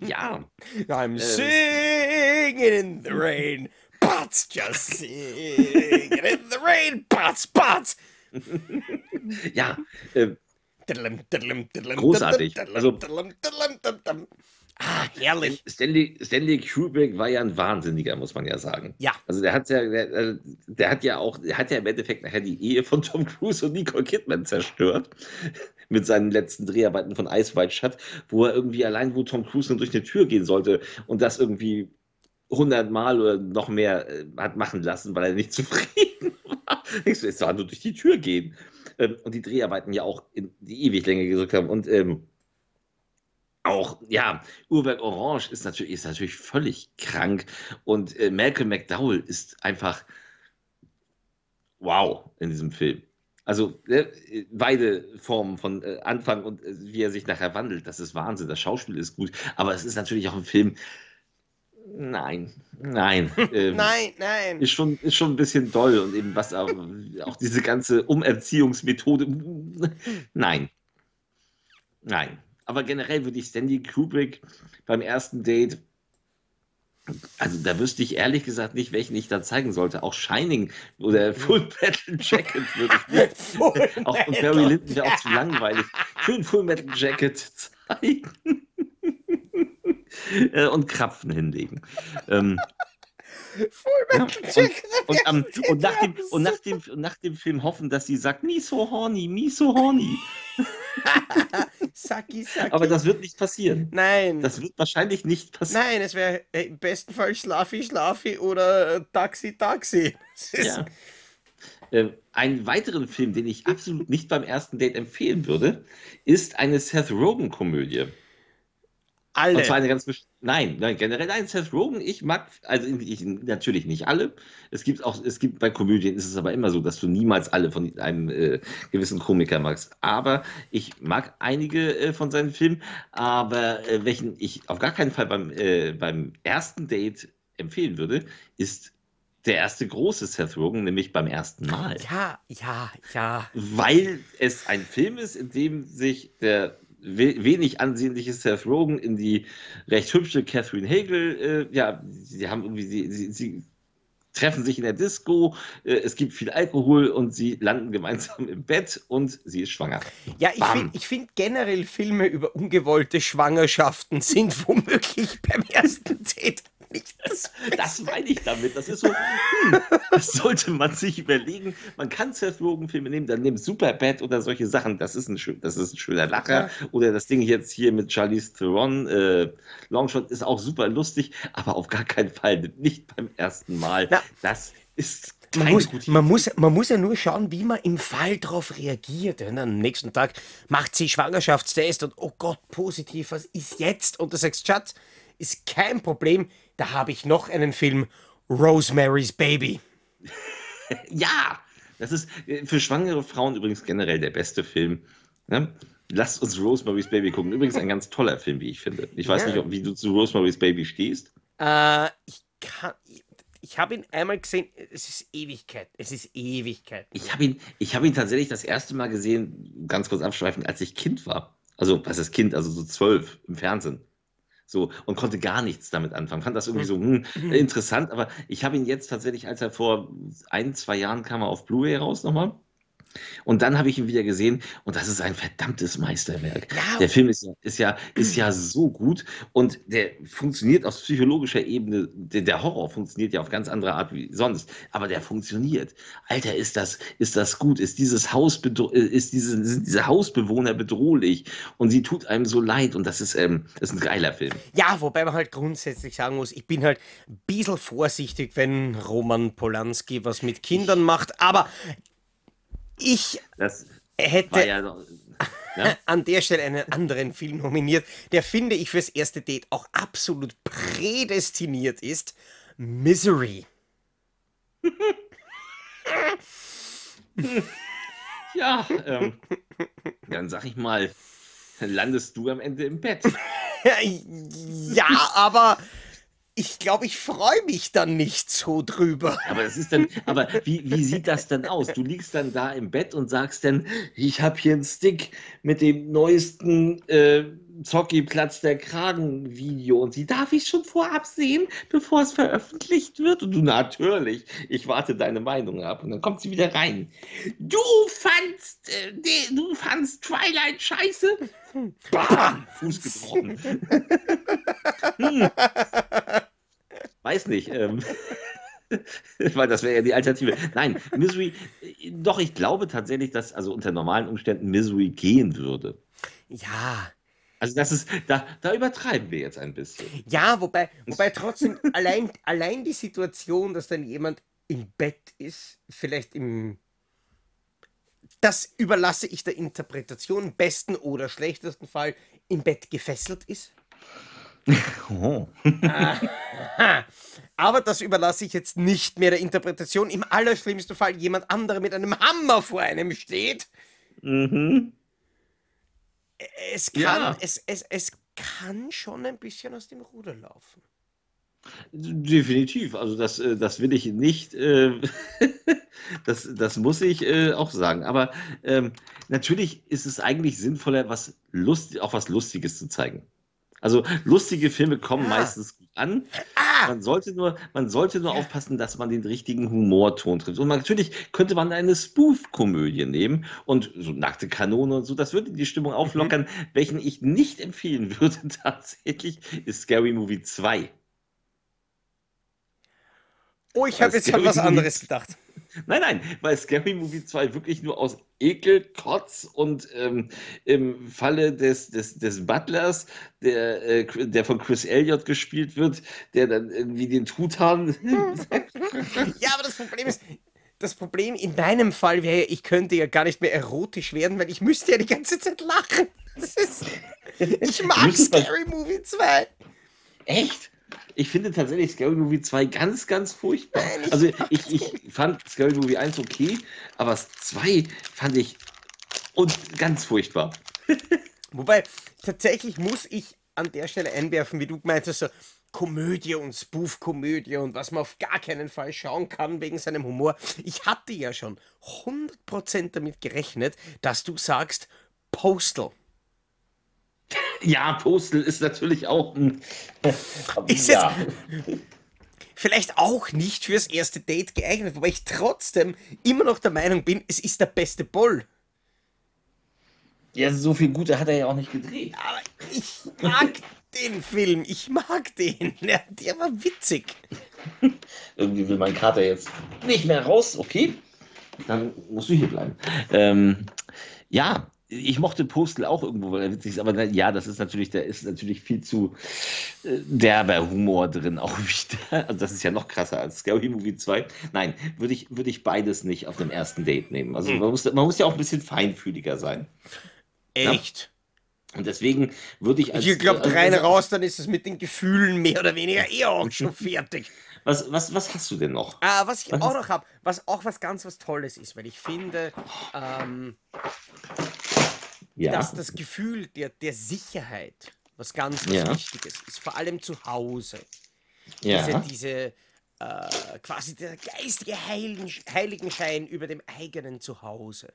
Ja, I'm singing in the rain, Butts just singing in the rain, Butts, Butts. ja, äh, Großartig. Also-. Ah, herrlich. Stanley, Stanley Kubrick war ja ein Wahnsinniger, muss man ja sagen. Ja. Also der hat ja, der, äh, der hat ja auch, der hat ja im Endeffekt nachher die Ehe von Tom Cruise und Nicole Kidman zerstört. Mit seinen letzten Dreharbeiten von Ice White Shut, wo er irgendwie allein, wo Tom Cruise nur durch eine Tür gehen sollte und das irgendwie 100 Mal oder noch mehr äh, hat machen lassen, weil er nicht zufrieden war. Es soll nur durch die Tür gehen. Ähm, und die Dreharbeiten ja auch in die Ewiglänge gedrückt haben. Und ähm, auch, ja, Uhrwerk Orange ist natürlich, ist natürlich völlig krank. Und äh, Malcolm McDowell ist einfach wow in diesem Film. Also äh, beide Formen von äh, Anfang und äh, wie er sich nachher wandelt, das ist Wahnsinn. Das Schauspiel ist gut, aber es ist natürlich auch ein Film. Nein, nein. ähm, Nein, nein. ist schon, ist schon ein bisschen doll und eben was auch, auch diese ganze Umerziehungsmethode. Nein. Nein. Aber generell würde ich Stanley Kubrick beim ersten Date, also da wüsste ich ehrlich gesagt nicht, welchen ich da zeigen sollte. Auch Shining oder Full Metal Jacket würde ich nicht. Auch, und Barry Lyndon wäre auch zu langweilig. Schön Full Metal Jacket zeigen. Äh, und Krapfen hinlegen. Ähm, Ja, Jacket. und, am, und, nach dem, und, nach dem, und nach dem Film hoffen, dass sie sagt, me so horny, me so horny. Saki, Saki. Aber das wird nicht passieren. Nein. Das wird wahrscheinlich nicht passieren. Nein, es wäre im besten Fall Schlafi, Schlafi oder äh, Taxi, Taxi. Ja. Ähm, einen weiteren Film, den ich absolut nicht beim ersten Date empfehlen würde, ist eine Seth Rogen-Komödie. Alle. Und zwar eine ganz Nein, nein, generell ein Seth Rogen, ich mag, also ich, natürlich nicht alle. Es gibt auch, es gibt bei Komödien ist es aber immer so, dass du niemals alle von einem äh, gewissen Komiker magst. Aber ich mag einige äh, von seinen Filmen, aber äh, welchen ich auf gar keinen Fall beim, äh, beim ersten Date empfehlen würde, ist der erste große Seth Rogen, nämlich beim ersten Mal ja, ja, ja. weil es ein Film ist, in dem sich der wenig ansehnliche Seth Rogen in die recht hübsche Catherine Hagel, äh, ja, sie haben irgendwie, sie, sie, sie treffen sich in der Disco, äh, es gibt viel Alkohol und sie landen gemeinsam im Bett und sie ist schwanger. Ja, ich finde find generell Filme über ungewollte Schwangerschaften sind womöglich beim ersten Date nicht das, das meine ich damit. Das ist so, hm, das sollte man sich überlegen. Man kann Seth Rogen-Filme nehmen, dann nimmt Superbad oder solche Sachen. Das ist ein, schön, das ist ein schöner Lacher. Ja. Oder das Ding jetzt hier mit Charlize Theron, äh, Longshot, ist auch super lustig, aber auf gar keinen Fall nicht beim ersten Mal. Ja. Das ist man muss, man, muss, man muss ja nur schauen, wie man im Fall darauf reagiert. Und am nächsten Tag macht sie Schwangerschaftstest und oh Gott, positiv, was ist jetzt? Und du sagst, Schatz, ist kein Problem, da habe ich noch einen Film, Rosemary's Baby. ja, das ist äh, für schwangere Frauen übrigens generell der beste Film. Ne? Lasst uns Rosemary's Baby gucken. Übrigens ein ganz toller Film, wie ich finde. Ich weiß ja. nicht, ob, wie du zu Rosemary's Baby stehst. Äh, ich kann, ich habe ihn einmal gesehen, es ist Ewigkeit. Es ist Ewigkeit. Ich habe ihn, hab ihn tatsächlich das erste Mal gesehen, ganz kurz abschweifend, als ich Kind war. Also, was ist Kind? Also so zwölf im Fernsehen. So, und konnte gar nichts damit anfangen. Fand das irgendwie so hm, mhm. interessant, aber ich habe ihn jetzt tatsächlich, als er vor ein, zwei Jahren kam, er auf Blu-ray raus nochmal. Und dann habe ich ihn wieder gesehen und das ist ein verdammtes Meisterwerk. Ja. Der Film ist, ist, ja, ist ja so gut und der funktioniert aus psychologischer Ebene. Der, der, Horror funktioniert ja auf ganz andere Art wie sonst, aber der funktioniert. Alter, ist das, ist das gut? Ist dieses Haus ist diese, sind diese Hausbewohner bedrohlich und sie tut einem so leid und das ist, ähm, das ist ein geiler Film. Ja, wobei man halt grundsätzlich sagen muss, ich bin halt ein bisschen vorsichtig, wenn Roman Polanski was mit Kindern macht, aber ich das hätte ja noch, ja? an der Stelle einen anderen Film nominiert, der finde ich fürs erste Date auch absolut prädestiniert ist. Misery. ja, ähm, dann sag ich mal, landest du am Ende im Bett. ja, aber ich glaube, ich freue mich dann nicht so drüber. Aber das ist dann, aber wie, wie sieht das dann aus? Du liegst dann da im Bett und sagst dann, ich habe hier einen Stick mit dem neuesten äh, Zocki-Platz der Kragen-Video und sie darf ich schon vorab sehen, bevor es veröffentlicht wird. Und du natürlich, ich warte deine Meinung ab und dann kommt sie wieder rein. Du fandst, äh, du fandst Twilight scheiße? Bam! Fuß gebrochen. hm. Weiß nicht. Ähm, weil das wäre ja die Alternative. Nein, Misery, doch, ich glaube tatsächlich, dass also unter normalen Umständen Misery gehen würde. Ja. Also das ist, da, da übertreiben wir jetzt ein bisschen. Ja, wobei, wobei trotzdem allein, allein die Situation, dass dann jemand im Bett ist, vielleicht im das überlasse ich der Interpretation, besten oder schlechtesten Fall im Bett gefesselt ist. Oh. Aber das überlasse ich jetzt nicht mehr der Interpretation. Im allerschlimmsten Fall jemand anderer mit einem Hammer vor einem steht. Mhm. Es kann, ja. es, es, es kann schon ein bisschen aus dem Ruder laufen. Definitiv. Also das, äh, das will ich nicht, äh, das, das muss ich äh, auch sagen. Aber ähm, natürlich ist es eigentlich sinnvoller, was Lust, auch was Lustiges zu zeigen. Also lustige Filme kommen ah. meistens gut an. Ah. Man, sollte nur, man sollte nur aufpassen, dass man den richtigen Humorton trifft. Und natürlich könnte man eine Spoof-Komödie nehmen und so nackte Kanone und so, das würde die Stimmung auflockern. Mhm. Welchen ich nicht empfehlen würde tatsächlich, ist Scary Movie 2. Oh, ich habe jetzt an was anderes gedacht. Nein, nein, weil Scary Movie 2 wirklich nur aus Ekel, Kotz und ähm, im Falle des, des, des Butlers, der, äh, der von Chris Elliott gespielt wird, der dann irgendwie den Truthahn. ja, aber das Problem ist, das Problem in deinem Fall wäre, ich könnte ja gar nicht mehr erotisch werden, weil ich müsste ja die ganze Zeit lachen. Ist, ich mag Scary Movie 2. Echt? Ich finde tatsächlich Scary Movie 2 ganz, ganz furchtbar. Also ich, ich fand Scary Movie 1 okay, aber 2 fand ich und ganz furchtbar. Wobei, tatsächlich muss ich an der Stelle einwerfen, wie du gemeint hast, so Komödie und Spoof-Komödie und was man auf gar keinen Fall schauen kann wegen seinem Humor. Ich hatte ja schon 100% damit gerechnet, dass du sagst Postal. Ja, Postal ist natürlich auch ein. ist ja. vielleicht auch nicht fürs erste Date geeignet, wobei ich trotzdem immer noch der Meinung bin, es ist der beste Boll. Ja, so viel Gute hat er ja auch nicht gedreht. Aber ich mag den Film. Ich mag den. Der, der war witzig. Irgendwie will mein Kater jetzt nicht mehr raus. Okay, dann musst du hier bleiben. Ähm, ja, ich mochte Postel auch irgendwo, weil er witzig ist, aber ja, das ist natürlich, da ist natürlich viel zu äh, derber Humor drin auch wieder. Also das ist ja noch krasser als Scary Movie 2. Nein, würde ich, würde ich beides nicht auf dem ersten Date nehmen. Also man muss, man muss ja auch ein bisschen feinfühliger sein. Echt? Ja? Und deswegen würde ich als. Ich glaube, also, rein raus, dann ist es mit den Gefühlen mehr oder weniger eher auch schon fertig. Was, was, was hast du denn noch? Ah, was ich was auch noch habe, was auch was ganz was Tolles ist, weil ich finde, ähm, ja. dass das Gefühl der, der Sicherheit was ganz was ja. Wichtiges ist, vor allem zu Hause. Ja. Diese, diese äh, quasi der geistige Heiligen, Heiligenschein über dem eigenen Zuhause.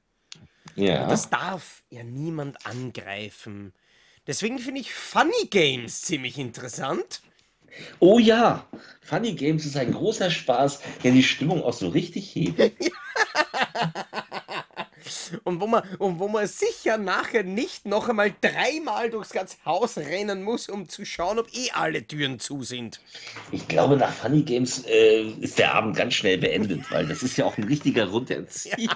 Ja. Und das darf ja niemand angreifen. Deswegen finde ich Funny Games ziemlich interessant. Oh ja, Funny Games ist ein großer Spaß, der die Stimmung auch so richtig hebt. und wo man, und wo man sicher nachher nicht noch einmal dreimal durchs ganze Haus rennen muss, um zu schauen, ob eh alle Türen zu sind. Ich glaube, nach Funny Games äh, ist der Abend ganz schnell beendet, weil das ist ja auch ein richtiger Runterzieher.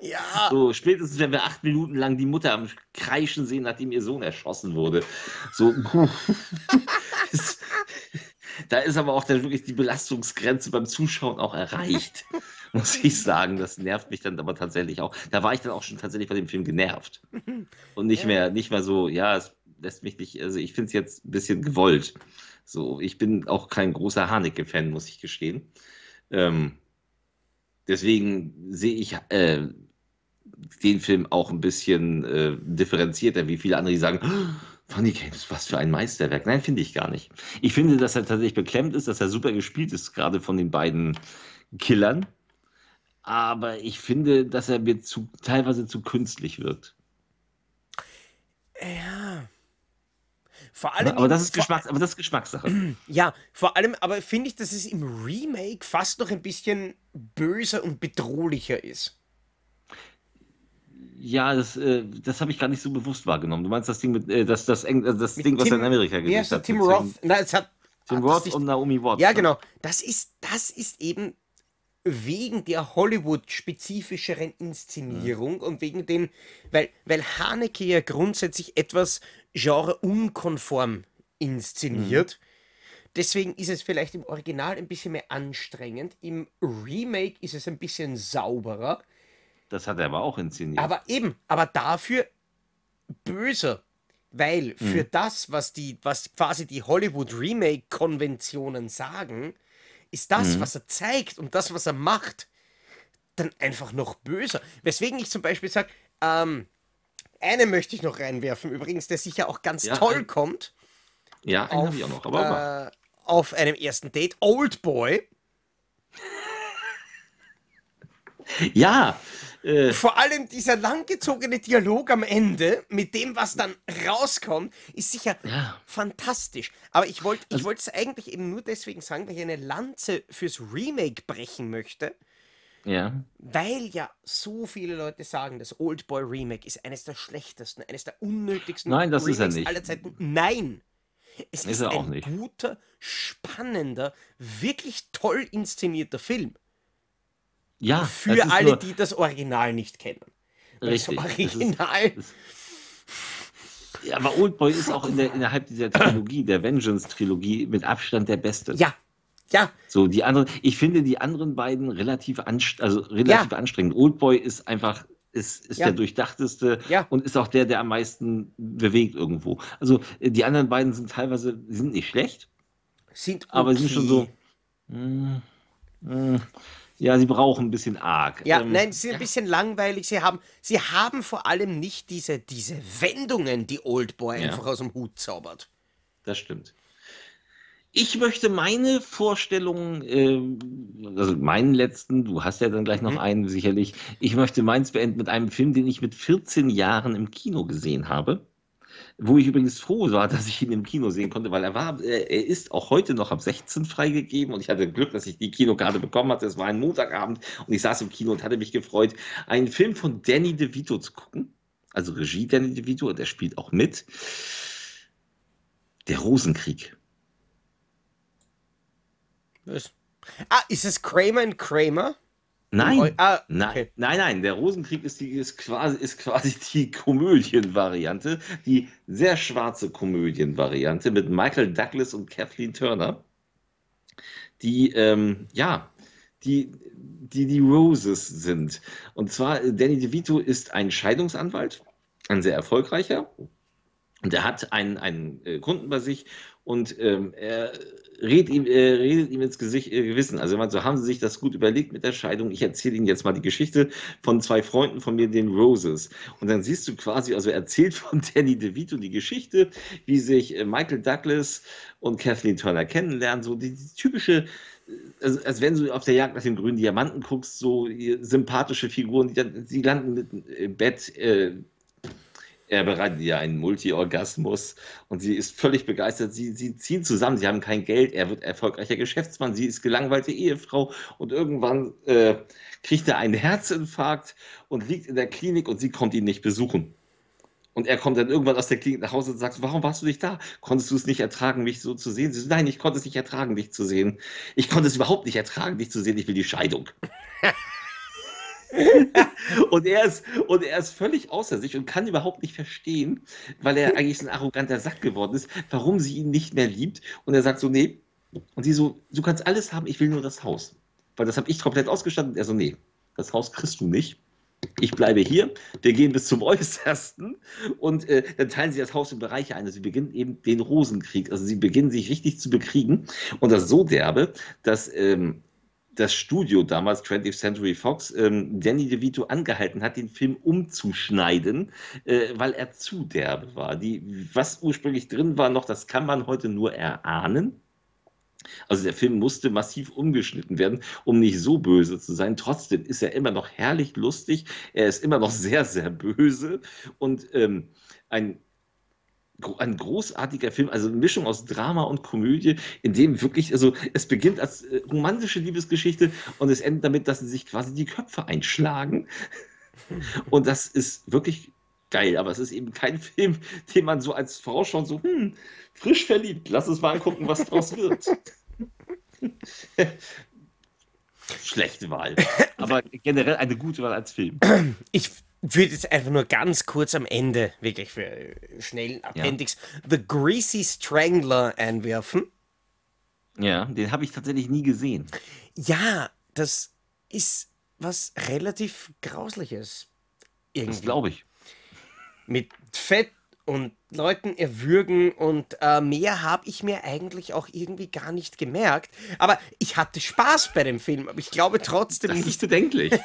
ja. So, spätestens, wenn wir acht Minuten lang die Mutter am Kreischen sehen, nachdem ihr Sohn erschossen wurde. So, da ist aber auch dann wirklich die Belastungsgrenze beim Zuschauen auch erreicht. muss ich sagen. Das nervt mich dann aber tatsächlich auch. Da war ich dann auch schon tatsächlich bei dem Film genervt. Und nicht mehr, nicht mehr so, ja, es lässt mich nicht, also ich finde es jetzt ein bisschen gewollt. So, ich bin auch kein großer Haneke-Fan, muss ich gestehen. Ähm, deswegen sehe ich äh, den Film auch ein bisschen äh, differenzierter, wie viele andere, die sagen, oh, Funny Games, was für ein Meisterwerk. Nein, finde ich gar nicht. Ich finde, dass er tatsächlich beklemmt ist, dass er super gespielt ist, gerade von den beiden Killern aber ich finde, dass er mir zu, teilweise zu künstlich wirkt. Ja. Vor allem. Aber das ist, Geschmacks, aber das ist Geschmackssache. Ja, vor allem, aber finde ich, dass es im Remake fast noch ein bisschen böser und bedrohlicher ist. Ja, das, äh, das habe ich gar nicht so bewusst wahrgenommen. Du meinst das Ding mit, äh, das, das, Eng, das Ding, was er in Amerika gesehen hat? Tim Roth. Na, es hat, Tim Roth und Naomi Watts. Ja, ne? genau. Das ist, das ist eben wegen der Hollywood-spezifischeren Inszenierung mhm. und wegen dem, weil, weil Haneke ja grundsätzlich etwas genre-unkonform inszeniert. Mhm. Deswegen ist es vielleicht im Original ein bisschen mehr anstrengend. Im Remake ist es ein bisschen sauberer. Das hat er aber auch inszeniert. Aber eben, aber dafür böser. Weil für mhm. das, was die, was quasi die Hollywood-Remake-Konventionen sagen, ist das, mhm. was er zeigt und das, was er macht, dann einfach noch böser. Weswegen ich zum Beispiel sage, ähm, eine möchte ich noch reinwerfen, übrigens, der sicher auch ganz ja, toll ein, kommt. Ja, einen habe ich auch noch, aber äh, auf einem ersten Date, Old Boy. ja, äh. Vor allem dieser langgezogene Dialog am Ende mit dem, was dann rauskommt, ist sicher ja. fantastisch. Aber ich wollte ich also, es eigentlich eben nur deswegen sagen, weil ich eine Lanze fürs Remake brechen möchte. Ja. Weil ja so viele Leute sagen, das Old Boy Remake ist eines der schlechtesten, eines der unnötigsten Nein, das Remakes ist er nicht. aller Zeiten. Nein! Es ist, ist ein guter, spannender, wirklich toll inszenierter Film. Ja. Für alle, die das Original nicht kennen. Richtig. Das Original. Das ist, das, ja, aber Oldboy ist auch in der, innerhalb dieser Trilogie, der Vengeance-Trilogie, mit Abstand der beste. Ja. Ja. So, die anderen, ich finde die anderen beiden relativ, anst also relativ ja. anstrengend. Oldboy ist einfach, ist, ist ja. der durchdachteste ja. und ist auch der, der am meisten bewegt irgendwo. Also die anderen beiden sind teilweise, sind nicht schlecht, sind okay. aber sind schon so. Mh, mh, hm, ja, sie brauchen ein bisschen arg. Ja, ähm, nein, sie sind ein bisschen langweilig. Sie haben, sie haben vor allem nicht diese, diese Wendungen, die Oldboy ja. einfach aus dem Hut zaubert. Das stimmt. Ich möchte meine Vorstellung, äh, also meinen letzten, du hast ja dann gleich noch mhm. einen sicherlich, ich möchte meins beenden mit einem Film, den ich mit 14 Jahren im Kino gesehen habe. Wo ich übrigens froh war, dass ich ihn im Kino sehen konnte, weil er war, äh, er ist auch heute noch ab 16 freigegeben und ich hatte Glück, dass ich die Kinokarte bekommen hatte. Es war ein Montagabend und ich saß im Kino und hatte mich gefreut, einen Film von Danny DeVito zu gucken. Also Regie Danny DeVito und er spielt auch mit. Der Rosenkrieg. Was? Ah, ist es Kramer and Kramer? Nein, Ah, nein, okay. nein, nein, der Rosenkrieg ist, die, ist, quasi, ist quasi die Komödienvariante, die sehr schwarze Komödienvariante mit Michael Douglas und Kathleen Turner, die, ähm, ja, die, die die Roses sind. Und zwar, Danny DeVito ist ein Scheidungsanwalt, ein sehr erfolgreicher, und er hat einen, einen äh, Kunden bei sich und ähm, er redet ihm, äh, redet ihm ins Gesicht, äh, Gewissen. Also meint, so haben Sie sich das gut überlegt mit der Scheidung. Ich erzähle Ihnen jetzt mal die Geschichte von zwei Freunden von mir, den Roses. Und dann siehst du quasi, also er erzählt von Danny DeVito die Geschichte, wie sich äh, Michael Douglas und Kathleen Turner kennenlernen. So die, die typische äh, also, als wenn du auf der Jagd nach dem grünen Diamanten guckst, so äh, sympathische Figuren, die dann, sie landen mit im Bett, äh, er bereitet ihr einen Multi-Orgasmus und sie ist völlig begeistert. Sie, sie ziehen zusammen, sie haben kein Geld, er wird erfolgreicher Geschäftsmann, sie ist gelangweilte Ehefrau und irgendwann äh, kriegt er einen Herzinfarkt und liegt in der Klinik und sie kommt ihn nicht besuchen. Und er kommt dann irgendwann aus der Klinik nach Hause und sagt, warum warst du nicht da? Konntest du es nicht ertragen, mich so zu sehen? Sie sagt, nein, ich konnte es nicht ertragen, dich zu sehen. Ich konnte es überhaupt nicht ertragen, dich zu sehen. Ich will die Scheidung. und, er ist, und er ist völlig außer sich und kann überhaupt nicht verstehen, weil er eigentlich ein arroganter Sack geworden ist, warum sie ihn nicht mehr liebt. Und er sagt so, nee. Und sie so, du kannst alles haben, ich will nur das Haus. Weil das habe ich komplett ausgestattet. Und er so, nee, das Haus kriegst du nicht. Ich bleibe hier, wir gehen bis zum Äußersten und äh, dann teilen sie das Haus in Bereiche ein. Also sie beginnen eben den Rosenkrieg. Also sie beginnen sich richtig zu bekriegen. Und das so derbe, dass ähm, das Studio damals, 20th Century Fox, ähm, Danny DeVito angehalten hat, den Film umzuschneiden, äh, weil er zu derbe war. Die, was ursprünglich drin war noch, das kann man heute nur erahnen. Also der Film musste massiv umgeschnitten werden, um nicht so böse zu sein. Trotzdem ist er immer noch herrlich lustig. Er ist immer noch sehr, sehr böse und ähm, ein ein großartiger Film, also eine Mischung aus Drama und Komödie, in dem wirklich, also es beginnt als äh, romantische Liebesgeschichte und es endet damit, dass sie sich quasi die Köpfe einschlagen. Und das ist wirklich geil, aber es ist eben kein Film, den man so als Frau schon so, hm, frisch verliebt, lass uns mal angucken, was draus wird. Schlechte Wahl. Aber generell eine gute Wahl als Film. Ich würde jetzt einfach nur ganz kurz am Ende, wirklich für äh, schnellen Appendix, The Greasy Strangler einwerfen. Ja, den habe ich tatsächlich nie gesehen. Ja, das ist was relativ Grausliches. Das Irgendwie. glaube ich. Mit Fett und Leuten erwürgen und äh, mehr habe ich mir eigentlich auch irgendwie gar nicht gemerkt. Aber ich hatte Spaß bei dem Film, aber ich glaube trotzdem Das nicht, ist bedenklich.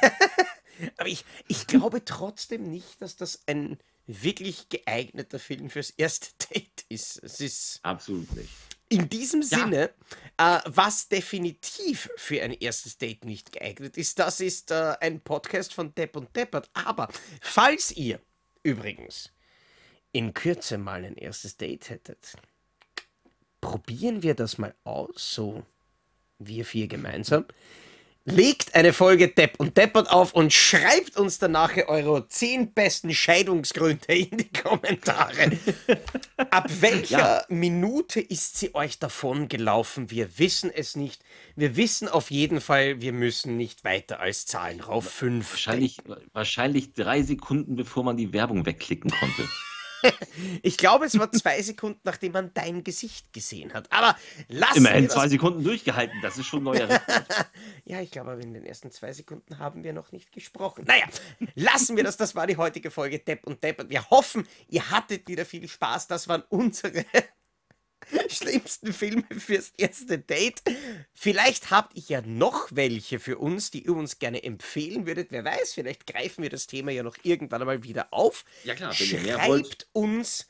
aber ich, ich glaube trotzdem nicht, dass das ein wirklich geeigneter Film fürs erste Date ist. Es ist Absolut nicht. in diesem Ja. Sinne, äh, was definitiv für ein erstes Date nicht geeignet ist, das ist äh, ein Podcast von Depp und Deppert. Aber falls ihr übrigens in Kürze mal ein erstes Date hättet, probieren wir das mal aus, so wir vier gemeinsam. Legt eine Folge Depp und Deppert auf und schreibt uns danach eure zehn besten Scheidungsgründe in die Kommentare. Ab welcher Ja. Minute ist sie euch davon gelaufen? Wir wissen es nicht. Wir wissen auf jeden Fall, wir müssen nicht weiter als Zahlen rauf. Fünf. Wahrscheinlich, wahrscheinlich drei Sekunden, bevor man die Werbung wegklicken konnte. Ich glaube, es war zwei Sekunden, nachdem man dein Gesicht gesehen hat. Aber wir Immerhin zwei Sekunden durchgehalten, das ist schon neuer. Ja, ich glaube, aber in den ersten zwei Sekunden haben wir noch nicht gesprochen. Naja, lassen wir das. Das war die heutige Folge Depp und Deppert. Wir hoffen, ihr hattet wieder viel Spaß. Das waren unsere schlimmsten Filme fürs erste Date. Vielleicht habt ihr ja noch welche für uns, die ihr uns gerne empfehlen würdet. Wer weiß, vielleicht greifen wir das Thema ja noch irgendwann einmal wieder auf. Ja klar, wenn ihr mehr Schreibt wollt. uns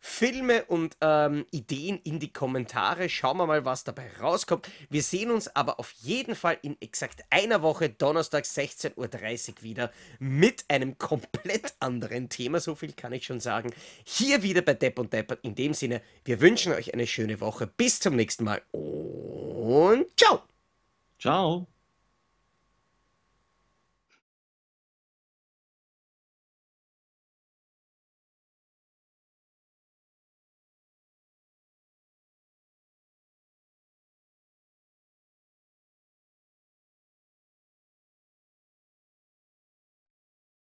Filme und ähm, Ideen in die Kommentare. Schauen wir mal, was dabei rauskommt. Wir sehen uns aber auf jeden Fall in exakt einer Woche, Donnerstag 16.30 Uhr wieder mit einem komplett anderen Thema. So viel kann ich schon sagen. Hier wieder bei Depp und Deppert. In dem Sinne, wir wünschen euch eine schöne Woche. Bis zum nächsten Mal und ciao! Ciao.